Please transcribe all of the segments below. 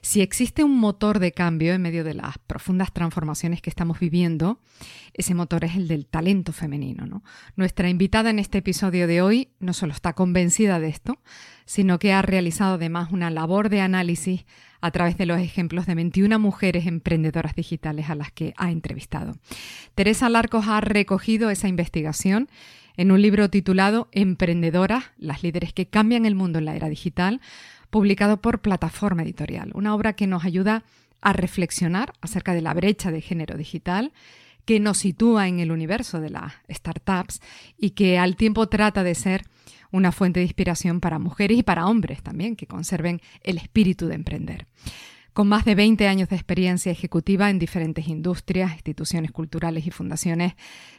Si existe un motor de cambio en medio de las profundas transformaciones que estamos viviendo, ese motor es el del talento femenino. Nuestra invitada en este episodio de hoy no solo está convencida de esto, sino que ha realizado además una labor de análisis a través de los ejemplos de 21 mujeres emprendedoras digitales a las que ha entrevistado. Teresa Larcos ha recogido esa investigación en un libro titulado Emprendedoras, las líderes que cambian el mundo en la era digital, publicado por Plataforma Editorial, una obra que nos ayuda a reflexionar acerca de la brecha de género digital que nos sitúa en el universo de las startups y que al tiempo trata de ser una fuente de inspiración para mujeres y para hombres también, que conserven el espíritu de emprender. Con más de 20 años de experiencia ejecutiva en diferentes industrias, instituciones culturales y fundaciones,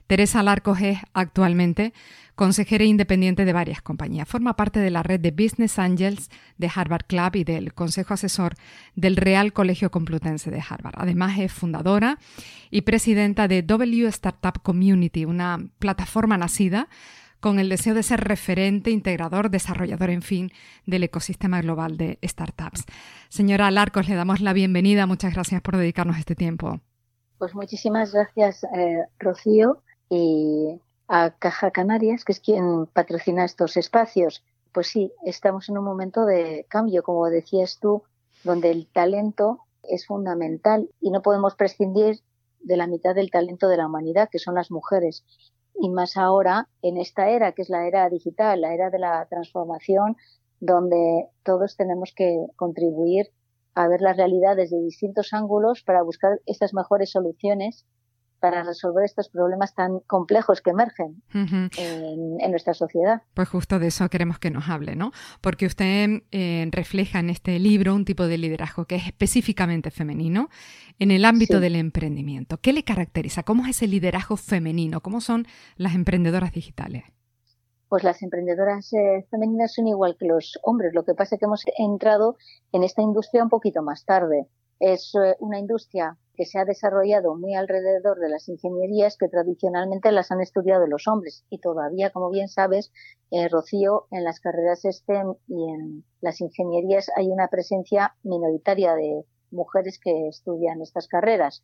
Teresa Larcos es actualmente consejera independiente de varias compañías. Forma parte de la red de Business Angels de Harvard Club y del consejo asesor del Real Colegio Complutense de Harvard. Además, es fundadora y presidenta de W Startup Community, una plataforma nacida con el deseo de ser referente, integrador, desarrollador, en fin, del ecosistema global de startups. Señora Larcos, le damos la bienvenida. Muchas gracias por dedicarnos este tiempo. Pues muchísimas gracias, eh, Rocío, y a Caja Canarias, que es quien patrocina estos espacios. Pues sí, estamos en un momento de cambio, como decías tú, donde el talento es fundamental y no podemos prescindir de la mitad del talento de la humanidad, que son las mujeres y más ahora en esta era que es la era digital, la era de la transformación, donde todos tenemos que contribuir a ver las realidades de distintos ángulos para buscar estas mejores soluciones para resolver estos problemas tan complejos que emergen en, nuestra sociedad. Pues justo de eso queremos que nos hable, ¿no? Porque usted eh, refleja en este libro un tipo de liderazgo que es específicamente femenino en el ámbito del emprendimiento. ¿Qué le caracteriza? ¿Cómo es ese liderazgo femenino? ¿Cómo son las emprendedoras digitales? Pues las emprendedoras eh, femeninas son igual que los hombres. Lo que pasa es que hemos entrado en esta industria un poquito más tarde. Es eh, una industria que se ha desarrollado muy alrededor de las ingenierías que tradicionalmente las han estudiado los hombres y todavía, como bien sabes, eh, Rocío, en las carreras STEM y en las ingenierías hay una presencia minoritaria de mujeres que estudian estas carreras.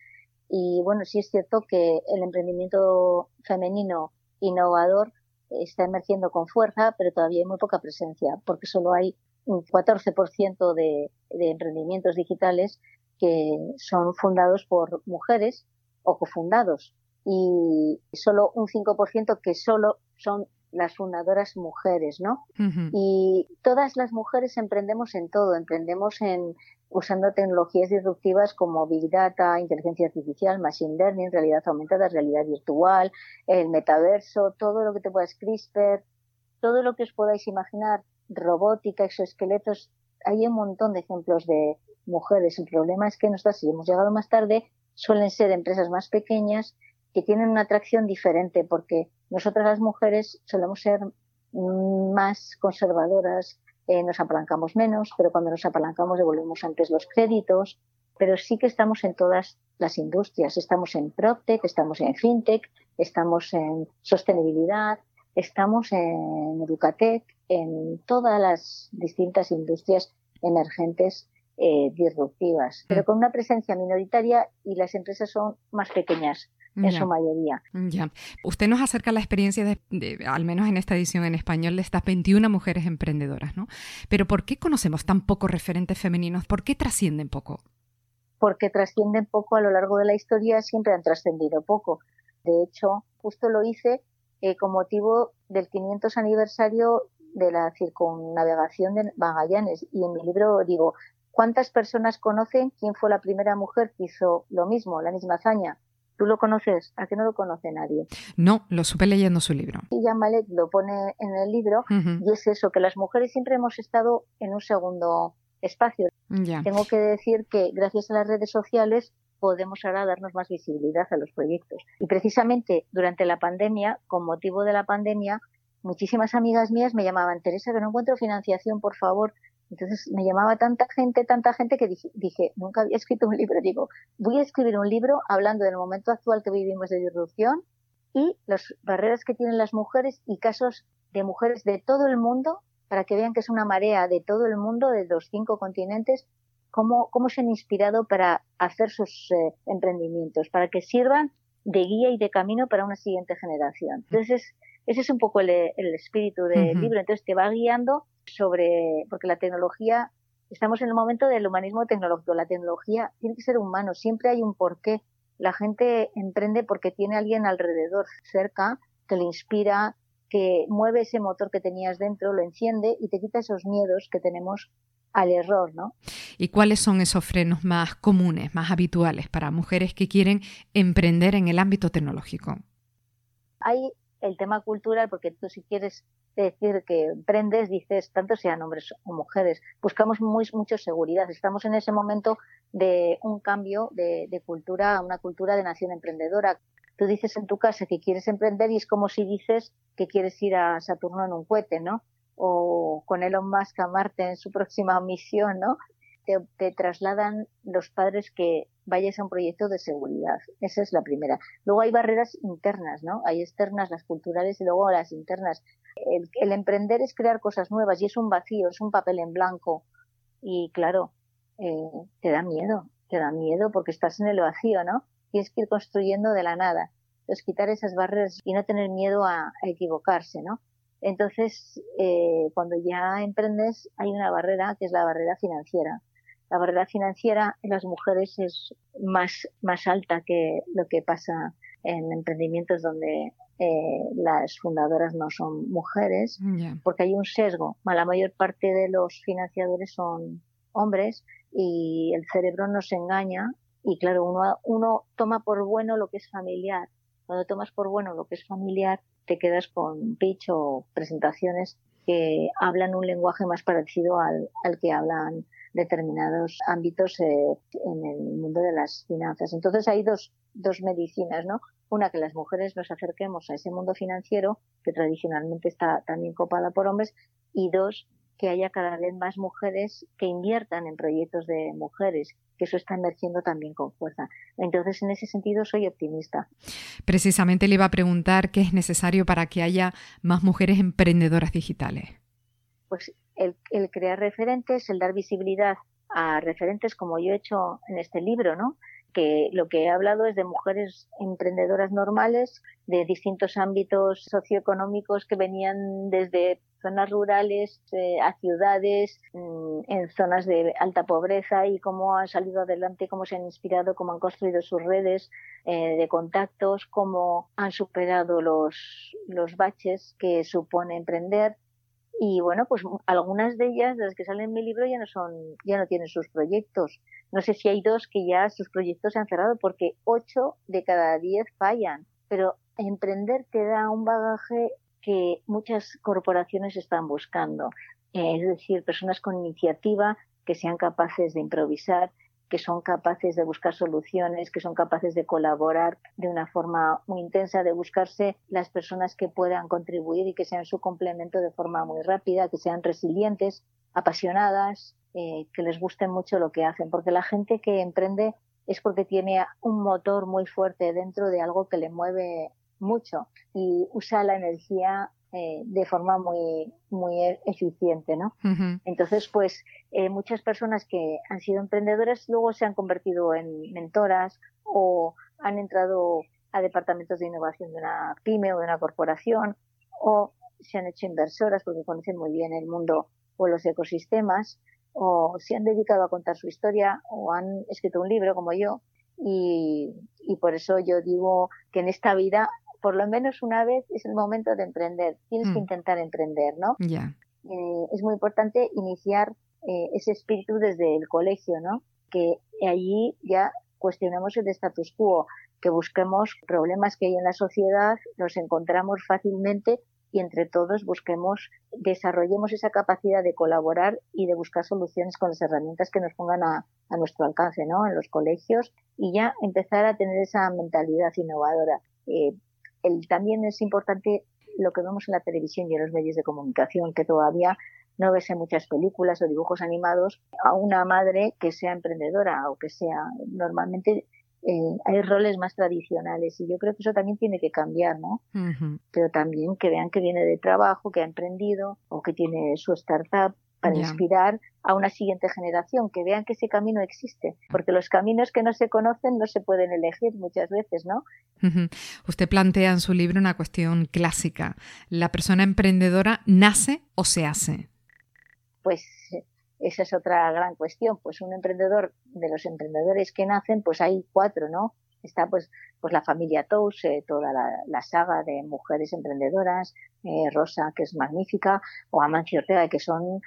Y bueno, sí es cierto que el emprendimiento femenino innovador está emergiendo con fuerza, pero todavía hay muy poca presencia, porque solo hay un 14% de, de emprendimientos digitales que son fundados por mujeres o cofundados. Y solo un 5% que solo son las fundadoras mujeres, ¿no? Y todas las mujeres emprendemos en todo, emprendemos en usando tecnologías disruptivas como Big Data, inteligencia artificial, Machine Learning, realidad aumentada, realidad virtual, el metaverso, todo lo que te puedas CRISPR, todo lo que os podáis imaginar, robótica, exoesqueletos, hay un montón de ejemplos de, mujeres. El problema es que nosotras, si hemos llegado más tarde, suelen ser empresas más pequeñas que tienen una atracción diferente porque nosotras las mujeres solemos ser más conservadoras, eh, nos apalancamos menos, pero cuando nos apalancamos devolvemos antes los créditos, pero sí que estamos en todas las industrias. Estamos en PropTech, estamos en FinTech, estamos en sostenibilidad, estamos en Educatech, en todas las distintas industrias emergentes eh, disruptivas, pero mm. con una presencia minoritaria y las empresas son más pequeñas en su mayoría. Ya. Usted nos acerca la experiencia, de, al menos en esta edición en español, de estas 21 mujeres emprendedoras, ¿no? Pero ¿por qué conocemos tan pocos referentes femeninos? ¿Por qué trascienden poco? Porque trascienden poco a lo largo de la historia, siempre han trascendido poco. De hecho, justo lo hice eh, con motivo del 500 aniversario de la circunnavegación de Magallanes y en mi libro digo, ¿Cuántas personas conocen quién fue la primera mujer que hizo lo mismo, la misma hazaña? ¿Tú lo conoces? ¿A qué no lo conoce nadie? No, lo supe leyendo su libro. Y ya Malek lo pone en el libro y es eso, que las mujeres siempre hemos estado en un segundo espacio. Tengo que decir que gracias a las redes sociales podemos ahora darnos más visibilidad a los proyectos. Y precisamente durante la pandemia, con motivo de la pandemia, muchísimas amigas mías me llamaban, Teresa, que no encuentro financiación, por favor. Entonces me llamaba tanta gente, tanta gente que dije, nunca había escrito un libro. Digo, voy a escribir un libro hablando del momento actual que vivimos de disrupción y las barreras que tienen las mujeres y casos de mujeres de todo el mundo para que vean que es una marea de todo el mundo, de los cinco continentes, cómo, cómo se han inspirado para hacer sus eh, emprendimientos, para que sirvan de guía y de camino para una siguiente generación. Entonces, ese es un poco el, espíritu del libro. Entonces, te va guiando sobre, porque la tecnología, estamos en el momento del humanismo tecnológico. La tecnología tiene que ser humano, siempre hay un porqué. La gente emprende porque tiene alguien alrededor, cerca, que le inspira, que mueve ese motor que tenías dentro, lo enciende y te quita esos miedos que tenemos al error, ¿no? ¿Y cuáles son esos frenos más comunes, más habituales para mujeres que quieren emprender en el ámbito tecnológico? Hay el tema cultural, porque tú si quieres decir que emprendes, dices, tanto sean hombres o mujeres, buscamos muy, mucho seguridad. Estamos en ese momento de un cambio de, cultura a una cultura de nación emprendedora tú dices en tu casa que quieres emprender y es como si dices que quieres ir a Saturno en un cohete, ¿no? O con Elon Musk a Marte en su próxima misión, ¿no? Te, trasladan los padres que vayas a un proyecto de seguridad. Esa es la primera. Luego hay barreras internas, ¿no? Hay externas, las culturales y luego las internas. El, emprender es crear cosas nuevas y es un vacío, es un papel en blanco. Y claro, eh, te da miedo, te da miedo porque estás en el vacío, ¿no? tienes que ir construyendo de la nada. Entonces, quitar esas barreras y no tener miedo a, equivocarse, ¿no? Entonces, eh, cuando ya emprendes, hay una barrera que es la barrera financiera. La barrera financiera en las mujeres es más, más alta que lo que pasa en emprendimientos donde eh, las fundadoras no son mujeres, porque hay un sesgo. La mayor parte de los financiadores son hombres y el cerebro nos engaña y claro, uno, uno toma por bueno lo que es familiar. Cuando tomas por bueno lo que es familiar, te quedas con pitch o presentaciones que hablan un lenguaje más parecido al, al que hablan determinados ámbitos eh, en el mundo de las finanzas. Entonces hay dos, dos medicinas, ¿no? Una, que las mujeres nos acerquemos a ese mundo financiero, que tradicionalmente está también copada por hombres, y dos, que haya cada vez más mujeres que inviertan en proyectos de mujeres, que eso está emergiendo también con fuerza. Entonces, en ese sentido, soy optimista. Precisamente le iba a preguntar qué es necesario para que haya más mujeres emprendedoras digitales. Pues el, el crear referentes, el dar visibilidad a referentes como yo he hecho en este libro, ¿no? que lo que he hablado es de mujeres emprendedoras normales de distintos ámbitos socioeconómicos que venían desde zonas rurales eh, a ciudades, mm, en zonas de alta pobreza y cómo han salido adelante, cómo se han inspirado, cómo han construido sus redes eh, de contactos, cómo han superado los, los baches que supone emprender. Y bueno, pues algunas de ellas, de las que salen en mi libro, ya no son, ya no tienen sus proyectos. No sé si hay dos que ya sus proyectos se han cerrado porque ocho de cada diez fallan. Pero emprender te da un bagaje que muchas corporaciones están buscando. Eh, es decir, personas con iniciativa que sean capaces de improvisar, que son capaces de buscar soluciones, que son capaces de colaborar de una forma muy intensa, de buscarse las personas que puedan contribuir y que sean su complemento de forma muy rápida, que sean resilientes, apasionadas, eh, que les guste mucho lo que hacen, porque la gente que emprende es porque tiene un motor muy fuerte dentro de algo que le mueve mucho y usa la energía eh, de forma muy, muy eficiente, ¿no? Entonces, pues eh, muchas personas que han sido emprendedoras luego se han convertido en mentoras o han entrado a departamentos de innovación de una pyme o de una corporación o se han hecho inversoras porque conocen muy bien el mundo o los ecosistemas o se han dedicado a contar su historia o han escrito un libro como yo y, y por eso yo digo que en esta vida por lo menos una vez es el momento de emprender. Tienes que mm. intentar emprender, ¿no? Ya. Eh, es muy importante iniciar eh, ese espíritu desde el colegio, ¿no? Que allí ya cuestionamos el status quo, que busquemos problemas que hay en la sociedad, los encontramos fácilmente y entre todos busquemos, desarrollemos esa capacidad de colaborar y de buscar soluciones con las herramientas que nos pongan a, nuestro alcance, ¿no? En los colegios y ya empezar a tener esa mentalidad innovadora. Eh, el, también es importante lo que vemos en la televisión y en los medios de comunicación, que todavía no ves en muchas películas o dibujos animados a una madre que sea emprendedora o que sea normalmente eh, hay roles más tradicionales. Y yo creo que eso también tiene que cambiar, ¿no? Pero también que vean que viene de trabajo, que ha emprendido o que tiene su startup para inspirar a una siguiente generación, que vean que ese camino existe, porque los caminos que no se conocen no se pueden elegir muchas veces, ¿no? Usted plantea en su libro una cuestión clásica. ¿La persona emprendedora nace o se hace? Pues esa es otra gran cuestión. Pues un emprendedor, de los emprendedores que nacen, pues hay cuatro, ¿no? Está pues, pues la familia Tous, eh, toda la, saga de mujeres emprendedoras, eh, Rosa, que es magnífica, o Amancio Ortega, que son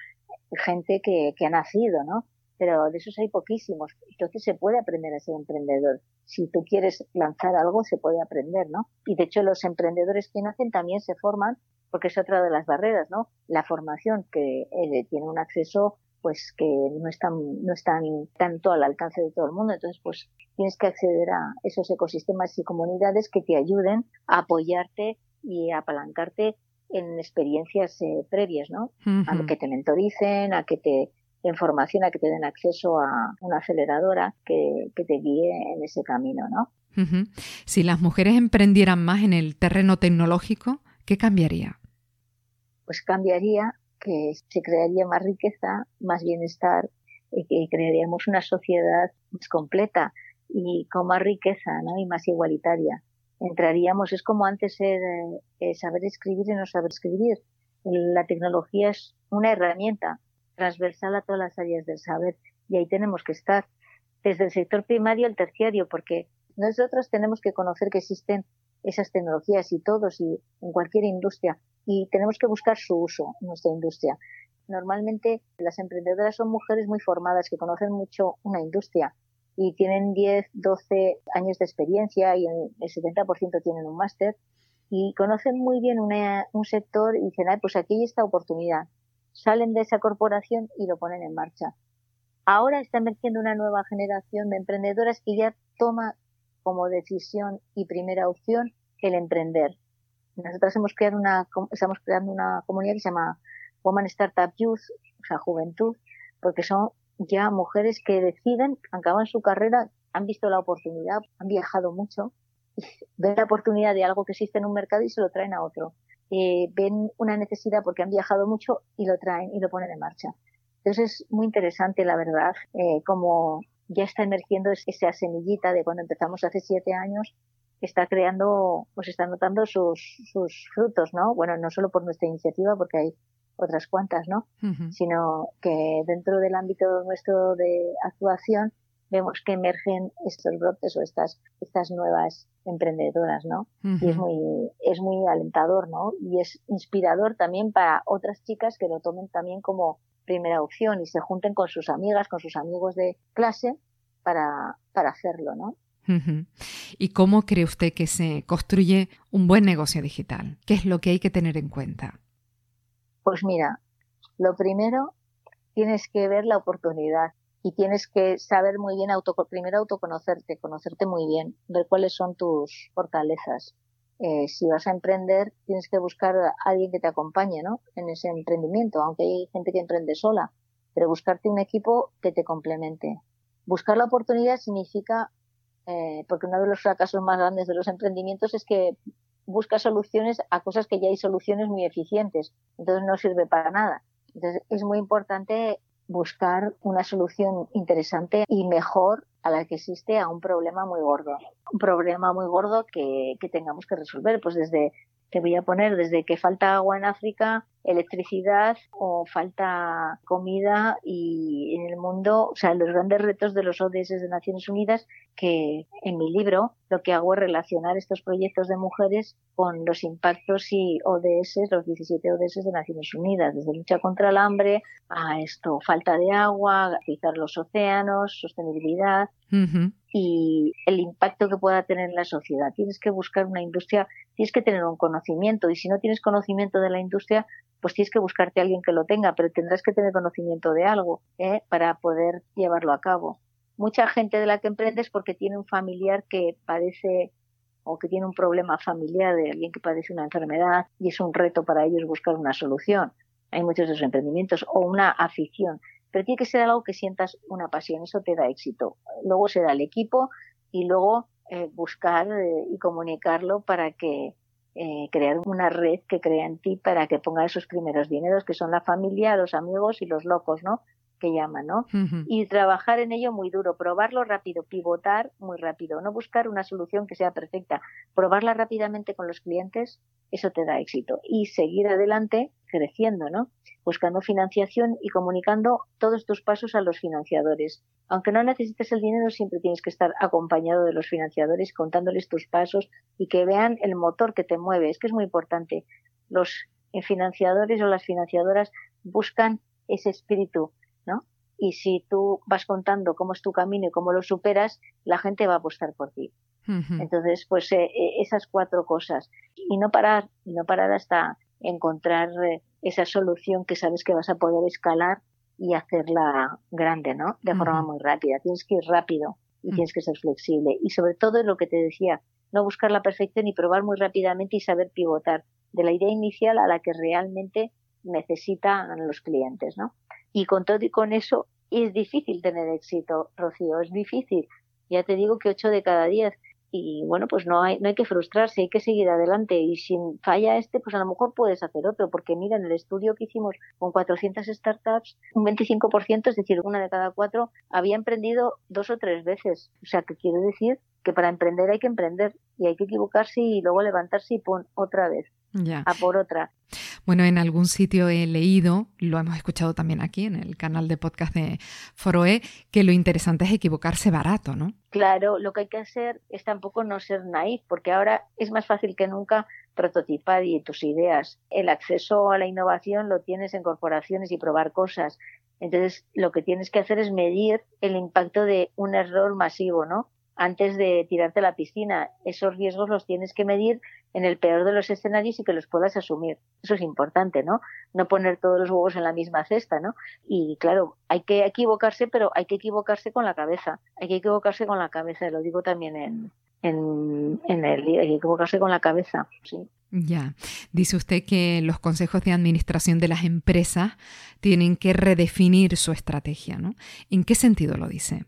gente que, que ha nacido, ¿no? Pero de esos hay poquísimos. Entonces se puede aprender a ser emprendedor. Si tú quieres lanzar algo, se puede aprender, ¿no? Y de hecho los emprendedores que nacen también se forman porque es otra de las barreras, ¿no? La formación que eh, tiene un acceso pues que no están, no están tanto al alcance de todo el mundo. Entonces, pues tienes que acceder a esos ecosistemas y comunidades que te ayuden a apoyarte y a apalancarte en experiencias eh, previas, ¿no? A que te mentoricen, a que te den formación, a que te den acceso a una aceleradora que, que te guíe en ese camino, ¿no? Si las mujeres emprendieran más en el terreno tecnológico, ¿qué cambiaría? Pues cambiaría que se crearía más riqueza, más bienestar, y que crearíamos una sociedad más completa y con más riqueza ¿no? y más igualitaria. Entraríamos, es como antes el, eh, saber escribir y no saber escribir. La tecnología es una herramienta transversal a todas las áreas del saber y ahí tenemos que estar, desde el sector primario al terciario, porque nosotros tenemos que conocer que existen esas tecnologías y todos y en cualquier industria y tenemos que buscar su uso en nuestra industria. Normalmente las emprendedoras son mujeres muy formadas que conocen mucho una industria y tienen 10, 12 años de experiencia y el 70% tienen un máster y conocen muy bien un sector y dicen, pues aquí hay esta oportunidad. Salen de esa corporación y lo ponen en marcha. Ahora está emergiendo una nueva generación de emprendedoras que ya toma como decisión y primera opción el emprender. Nosotras hemos creado una, estamos creando una comunidad que se llama Woman Startup Youth, o sea, juventud, porque son ya mujeres que deciden, acaban su carrera, han visto la oportunidad, han viajado mucho, ven la oportunidad de algo que existe en un mercado y se lo traen a otro. Eh, ven una necesidad porque han viajado mucho y lo traen y lo ponen en marcha. Entonces es muy interesante, la verdad, eh, como ya está emergiendo esa semillita de cuando empezamos hace siete años está creando, pues está notando sus, sus frutos, ¿no? Bueno, no solo por nuestra iniciativa, porque hay otras cuantas, ¿no? Sino que dentro del ámbito nuestro de actuación vemos que emergen estos brotes o estas, estas nuevas emprendedoras, ¿no? Y es muy, es muy alentador, ¿no? Y es inspirador también para otras chicas que lo tomen también como primera opción y se junten con sus amigas, con sus amigos de clase para, para hacerlo, ¿no? ¿Y cómo cree usted que se construye un buen negocio digital? ¿Qué es lo que hay que tener en cuenta? Pues mira, lo primero, tienes que ver la oportunidad y tienes que saber muy bien, auto, primero autoconocerte, conocerte muy bien, ver cuáles son tus fortalezas. Eh, si vas a emprender, tienes que buscar a alguien que te acompañe ¿no? en ese emprendimiento, aunque hay gente que emprende sola, pero buscarte un equipo que te complemente. Buscar la oportunidad significa eh, porque uno de los fracasos más grandes de los emprendimientos es que busca soluciones a cosas que ya hay soluciones muy eficientes, entonces no sirve para nada. Entonces es muy importante buscar una solución interesante y mejor a la que existe a un problema muy gordo. Un problema muy gordo que, que tengamos que resolver, pues desde te voy a poner desde que falta agua en África, electricidad o falta comida y en el mundo, o sea, los grandes retos de los ODS de Naciones Unidas que en mi libro lo que hago es relacionar estos proyectos de mujeres con los impactos y ODS, los 17 ODS de Naciones Unidas, desde lucha contra el hambre a esto, falta de agua, cuidar los océanos, sostenibilidad y el impacto que pueda tener en la sociedad. Tienes que buscar una industria, tienes que tener un conocimiento y si no tienes conocimiento de la industria, pues tienes que buscarte a alguien que lo tenga, pero tendrás que tener conocimiento de algo ¿eh? para poder llevarlo a cabo mucha gente de la que emprende es porque tiene un familiar que padece o que tiene un problema familiar de alguien que padece una enfermedad y es un reto para ellos buscar una solución. Hay muchos de esos emprendimientos o una afición, pero tiene que ser algo que sientas una pasión, eso te da éxito. Luego se da el equipo y luego eh, buscar eh, y comunicarlo para que eh, crear una red que crea en ti para que ponga esos primeros dineros que son la familia, los amigos y los locos, ¿no? Que llaman, ¿no? Y trabajar en ello muy duro, probarlo rápido, pivotar muy rápido, no buscar una solución que sea perfecta, probarla rápidamente con los clientes, eso te da éxito. Y seguir adelante creciendo, ¿no? Buscando financiación y comunicando todos tus pasos a los financiadores. Aunque no necesites el dinero, siempre tienes que estar acompañado de los financiadores, contándoles tus pasos y que vean el motor que te mueve. Es que es muy importante. Los financiadores o las financiadoras buscan ese espíritu y si tú vas contando cómo es tu camino y cómo lo superas, la gente va a apostar por ti. Entonces, pues eh, eh, esas cuatro cosas. Y no parar, y no parar hasta encontrar eh, esa solución que sabes que vas a poder escalar y hacerla grande, ¿no? De forma muy rápida. Tienes que ir rápido y tienes que ser flexible. Y sobre todo lo que te decía, no buscar la perfección y probar muy rápidamente y saber pivotar de la idea inicial a la que realmente necesitan los clientes, ¿no? Y con todo y con eso es difícil tener éxito, Rocío, es difícil. Ya te digo que 8 de cada 10. Y bueno, pues no hay, no hay que frustrarse, hay que seguir adelante. Y si falla este, pues a lo mejor puedes hacer otro. Porque mira, en el estudio que hicimos con 400 startups, un 25%, es decir, una de cada cuatro, había emprendido dos o tres veces. O sea, que quiero decir que para emprender hay que emprender y hay que equivocarse y luego levantarse y pon otra vez. Ya. A por otra. Bueno, en algún sitio he leído, lo hemos escuchado también aquí en el canal de podcast de Foroe, que lo interesante es equivocarse barato, ¿no? Claro, lo que hay que hacer es tampoco no ser naif, porque ahora es más fácil que nunca prototipar y tus ideas. El acceso a la innovación lo tienes en corporaciones y probar cosas. Entonces, lo que tienes que hacer es medir el impacto de un error masivo, ¿no? antes de tirarte a la piscina. Esos riesgos los tienes que medir en el peor de los escenarios y que los puedas asumir. Eso es importante, ¿no? No poner todos los huevos en la misma cesta, ¿no? Y claro, hay que equivocarse, pero hay que equivocarse con la cabeza. Hay que equivocarse con la cabeza, lo digo también en, en, en hay que equivocarse con la cabeza, sí. Ya, dice usted que los consejos de administración de las empresas tienen que redefinir su estrategia, ¿no? ¿En qué sentido lo dice?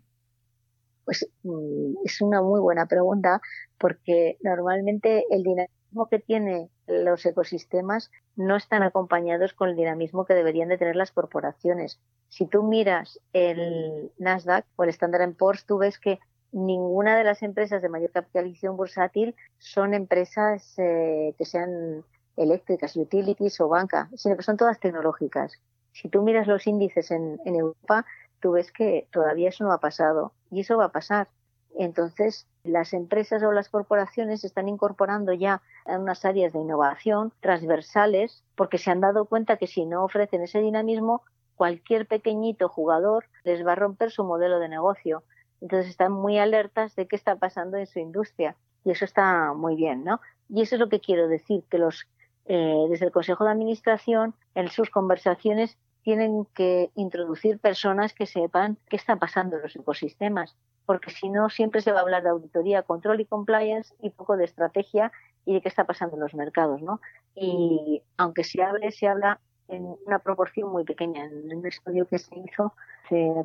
Pues mm, es una muy buena pregunta porque normalmente el dinamismo que tienen los ecosistemas no están acompañados con el dinamismo que deberían de tener las corporaciones. Si tú miras el Nasdaq o el Standard Poor's, tú ves que ninguna de las empresas de mayor capitalización bursátil son empresas eh, que sean eléctricas, utilities o banca, sino que son todas tecnológicas. Si tú miras los índices en Europa, tú ves que todavía eso no ha pasado y eso va a pasar. Entonces, las empresas o las corporaciones están incorporando ya en unas áreas de innovación transversales porque se han dado cuenta que si no ofrecen ese dinamismo, cualquier pequeñito jugador les va a romper su modelo de negocio. Entonces están muy alertas de qué está pasando en su industria y eso está muy bien, ¿no? Y eso es lo que quiero decir, que los eh, desde el Consejo de Administración en sus conversaciones tienen que introducir personas que sepan qué está pasando en los ecosistemas, porque si no siempre se va a hablar de auditoría, control y compliance y poco de estrategia y de qué está pasando en los mercados, ¿no? Y aunque se hable, se habla en una proporción muy pequeña. En un estudio que se hizo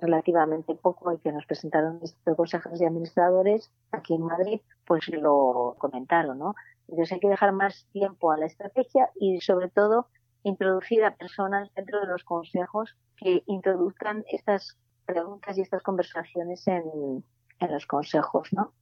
relativamente poco y que nos presentaron estos consejos de administradores aquí en Madrid, pues lo comentaron, ¿no? Entonces hay que dejar más tiempo a la estrategia y sobre todo introducir a personas dentro de los consejos que introduzcan estas preguntas y estas conversaciones en, en los consejos, ¿no?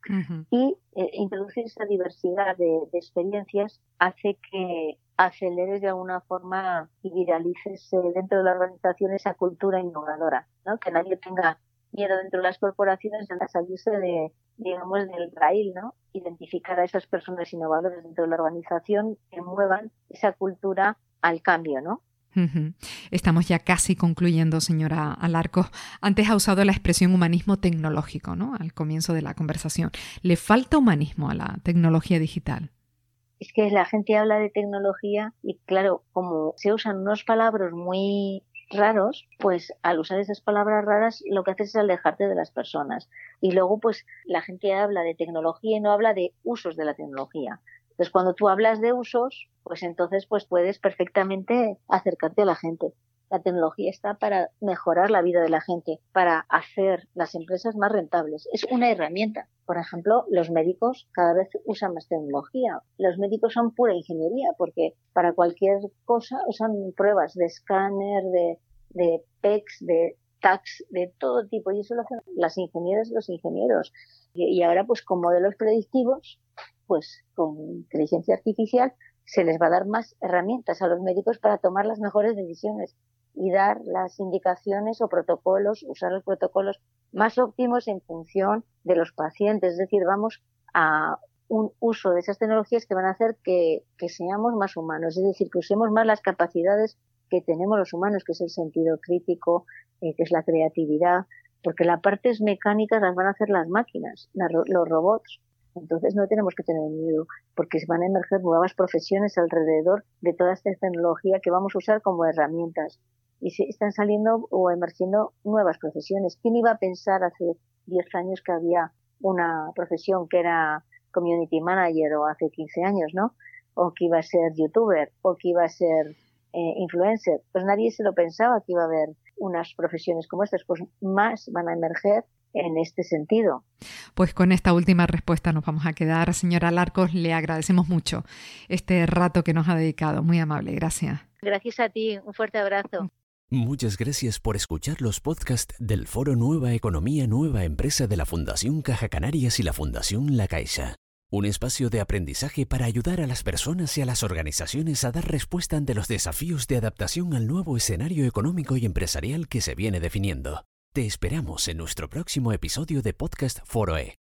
Y eh, introducir esa diversidad de, experiencias hace que aceleres de alguna forma y viralices eh, dentro de la organización esa cultura innovadora, ¿no? Que nadie tenga miedo dentro de las corporaciones a salirse de, digamos, del raíl, ¿no? Identificar a esas personas innovadoras dentro de la organización que muevan esa cultura al cambio, ¿no? Estamos ya casi concluyendo, señora Alarco. Antes ha usado la expresión humanismo tecnológico, ¿no? Al comienzo de la conversación. ¿Le falta humanismo a la tecnología digital? Es que la gente habla de tecnología y claro, como se usan unos palabras muy raros, pues al usar esas palabras raras lo que haces es alejarte de las personas. Y luego pues la gente habla de tecnología y no habla de usos de la tecnología. Entonces, cuando tú hablas de usos, pues entonces pues puedes perfectamente acercarte a la gente. La tecnología está para mejorar la vida de la gente, para hacer las empresas más rentables. Es una herramienta. Por ejemplo, los médicos cada vez usan más tecnología. Los médicos son pura ingeniería porque para cualquier cosa usan pruebas de escáner, de, de PEX, de tax, de todo tipo. Y eso lo hacen las ingenieras y los ingenieros. Y ahora, pues con modelos predictivos, pues con inteligencia artificial se les va a dar más herramientas a los médicos para tomar las mejores decisiones y dar las indicaciones o protocolos, usar los protocolos más óptimos en función de los pacientes. Es decir, vamos a un uso de esas tecnologías que van a hacer que, seamos más humanos, es decir, que usemos más las capacidades que tenemos los humanos, que es el sentido crítico, eh, que es la creatividad, porque las partes mecánicas las van a hacer las máquinas, los robots, entonces no tenemos que tener miedo porque van a emerger nuevas profesiones alrededor de toda esta tecnología que vamos a usar como herramientas. Y se están saliendo o emergiendo nuevas profesiones. ¿Quién iba a pensar hace 10 años que había una profesión que era community manager o hace 15 años, ¿no? O que iba a ser youtuber o que iba a ser eh, influencer. Pues nadie se lo pensaba que iba a haber unas profesiones como estas. Pues más van a emerger en este sentido. Pues con esta última respuesta nos vamos a quedar. Señora Larcos, le agradecemos mucho este rato que nos ha dedicado. Muy amable, gracias. Gracias a ti, un fuerte abrazo. Muchas gracias por escuchar los podcasts del Foro Nueva Economía Nueva Empresa de la Fundación Caja Canarias y la Fundación La Caixa. Un espacio de aprendizaje para ayudar a las personas y a las organizaciones a dar respuesta ante los desafíos de adaptación al nuevo escenario económico y empresarial que se viene definiendo. Te esperamos en nuestro próximo episodio de Podcast Foroe.